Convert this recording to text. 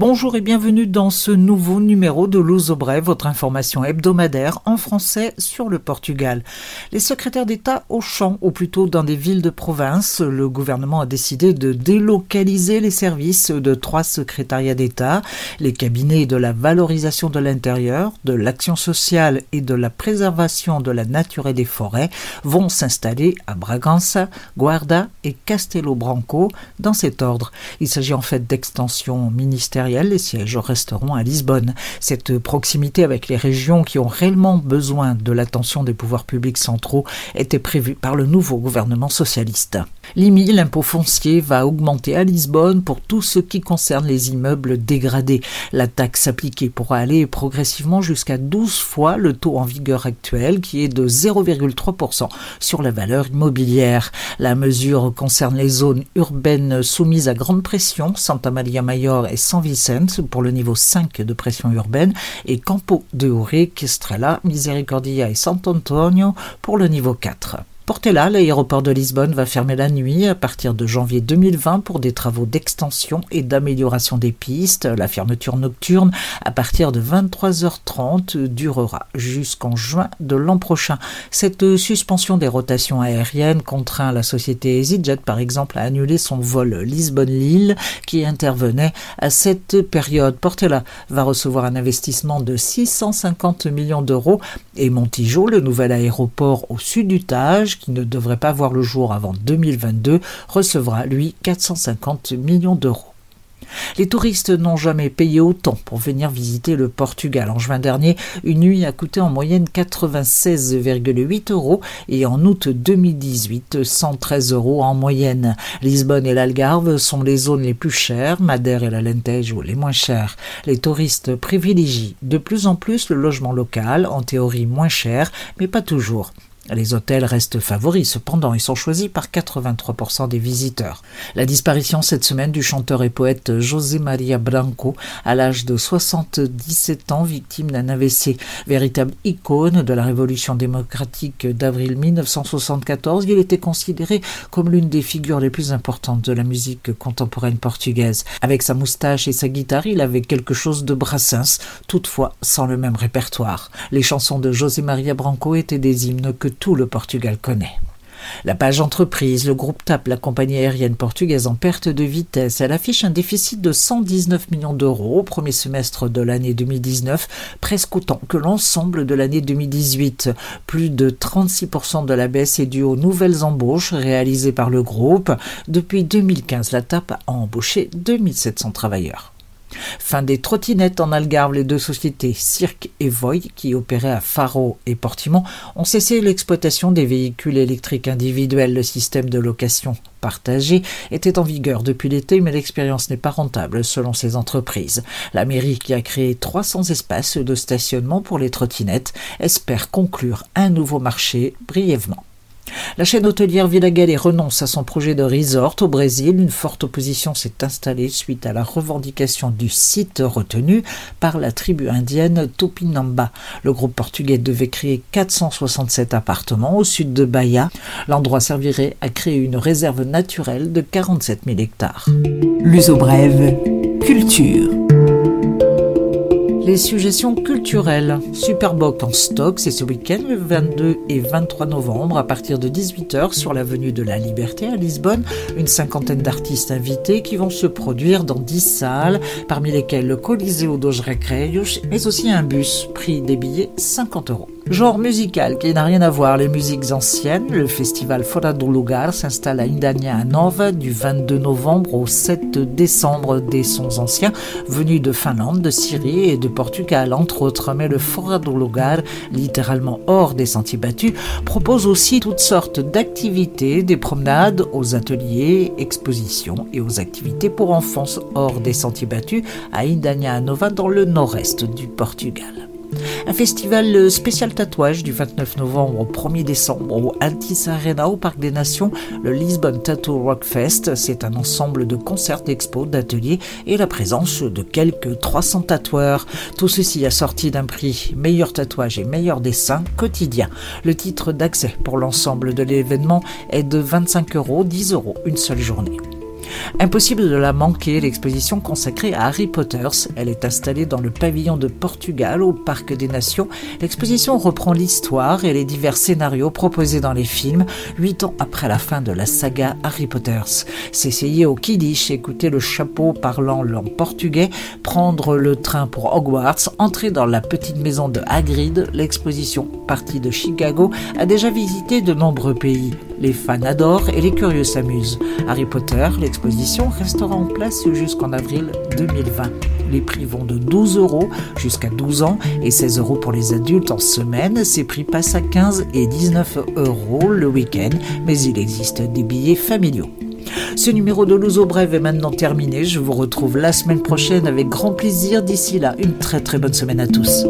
Bonjour et bienvenue dans ce nouveau numéro de Luso Brève, votre information hebdomadaire en français sur le Portugal. Les secrétaires d'État au champ, ou plutôt dans des villes de province, le gouvernement a décidé de délocaliser les services de trois secrétariats d'État, les cabinets de la valorisation de l'intérieur, de l'action sociale et de la préservation de la nature et des forêts vont s'installer à Bragança, Guarda et Castelo Branco dans cet ordre. Il s'agit en fait d'extensions ministérielles les sièges resteront à Lisbonne. Cette proximité avec les régions qui ont réellement besoin de l'attention des pouvoirs publics centraux était prévue par le nouveau gouvernement socialiste. L'IMI, l'impôt foncier, va augmenter à Lisbonne pour tout ce qui concerne les immeubles dégradés. La taxe appliquée pourra aller progressivement jusqu'à 12 fois le taux en vigueur actuel qui est de 0,3% sur la valeur immobilière. La mesure concerne les zones urbaines soumises à grande pression, Santa Maria Mayor et San Vicente pour le niveau 5 de pression urbaine et Campo de Urique, Estrella, Misericordia et Sant Antonio pour le niveau 4. Portela, l'aéroport de Lisbonne va fermer la nuit à partir de janvier 2020 pour des travaux d'extension et d'amélioration des pistes. La fermeture nocturne à partir de 23h30 durera jusqu'en juin de l'an prochain. Cette suspension des rotations aériennes contraint la société EasyJet par exemple à annuler son vol Lisbonne-Lille qui intervenait à cette période. Portela va recevoir un investissement de 650 millions d'euros et Montijo, le nouvel aéroport au sud du Tage, qui ne devrait pas voir le jour avant 2022, recevra, lui, 450 millions d'euros. Les touristes n'ont jamais payé autant pour venir visiter le Portugal. En juin dernier, une nuit a coûté en moyenne 96,8 euros et en août 2018, 113 euros en moyenne. Lisbonne et l'Algarve sont les zones les plus chères, Madère et l'Alentejo les moins chères. Les touristes privilégient de plus en plus le logement local, en théorie moins cher, mais pas toujours. Les hôtels restent favoris, cependant, ils sont choisis par 83% des visiteurs. La disparition cette semaine du chanteur et poète José Maria Branco, à l'âge de 77 ans, victime d'un AVC. Véritable icône de la révolution démocratique d'avril 1974, il était considéré comme l'une des figures les plus importantes de la musique contemporaine portugaise. Avec sa moustache et sa guitare, il avait quelque chose de Brassens, toutefois sans le même répertoire. Les chansons de José Maria Branco étaient des hymnes que tout le Portugal connaît. La page entreprise, le groupe TAP, la compagnie aérienne portugaise en perte de vitesse, elle affiche un déficit de 119 millions d'euros au premier semestre de l'année 2019, presque autant que l'ensemble de l'année 2018. Plus de 36% de la baisse est due aux nouvelles embauches réalisées par le groupe. Depuis 2015, la TAP a embauché 2700 travailleurs. Fin des trottinettes en Algarve, les deux sociétés Cirque et Voy, qui opéraient à Faro et Portimont, ont cessé l'exploitation des véhicules électriques individuels. Le système de location partagé était en vigueur depuis l'été, mais l'expérience n'est pas rentable selon ces entreprises. La mairie, qui a créé 300 espaces de stationnement pour les trottinettes, espère conclure un nouveau marché brièvement. La chaîne hôtelière Villa Galé renonce à son projet de resort au Brésil. Une forte opposition s'est installée suite à la revendication du site retenu par la tribu indienne Tupinamba. Le groupe portugais devait créer 467 appartements au sud de Bahia. L'endroit servirait à créer une réserve naturelle de 47 000 hectares. L'uso brève, culture. Les suggestions culturelles. Superboc en stock, c'est ce week-end, le 22 et 23 novembre, à partir de 18h, sur l'avenue de la Liberté à Lisbonne. Une cinquantaine d'artistes invités qui vont se produire dans 10 salles, parmi lesquelles le Coliseo dos Recreios, mais aussi un bus. Prix des billets 50 euros. Genre musical qui n'a rien à voir, les musiques anciennes. Le festival Fora do Lugar s'installe à Indania Nova du 22 novembre au 7 décembre. Des sons anciens venus de Finlande, de Syrie et de Portugal, entre autres. Mais le Fora do Lugar, littéralement hors des sentiers battus, propose aussi toutes sortes d'activités, des promenades aux ateliers, expositions et aux activités pour enfants hors des sentiers battus à Indania Nova dans le nord-est du Portugal. Un festival spécial tatouage du 29 novembre au 1er décembre au Altis Arena au Parc des Nations, le Lisbon Tattoo Rock Fest. C'est un ensemble de concerts, d'expos, d'ateliers et la présence de quelques 300 tatoueurs. Tout ceci assorti d'un prix meilleur tatouage et meilleur dessin quotidien. Le titre d'accès pour l'ensemble de l'événement est de 25 euros, 10 euros une seule journée. Impossible de la manquer, l'exposition consacrée à Harry Potter. Elle est installée dans le pavillon de Portugal au Parc des Nations. L'exposition reprend l'histoire et les divers scénarios proposés dans les films, huit ans après la fin de la saga Harry Potter. S'essayer au Kiddish, écouter le chapeau parlant langue portugais, prendre le train pour Hogwarts, entrer dans la petite maison de Hagrid, l'exposition partie de Chicago a déjà visité de nombreux pays. Les fans adorent et les curieux s'amusent. Harry Potter, l'exposition restera en place jusqu'en avril 2020. Les prix vont de 12 euros jusqu'à 12 ans et 16 euros pour les adultes en semaine. Ces prix passent à 15 et 19 euros le week-end, mais il existe des billets familiaux. Ce numéro de Louzo Brève est maintenant terminé. Je vous retrouve la semaine prochaine avec grand plaisir. D'ici là, une très très bonne semaine à tous.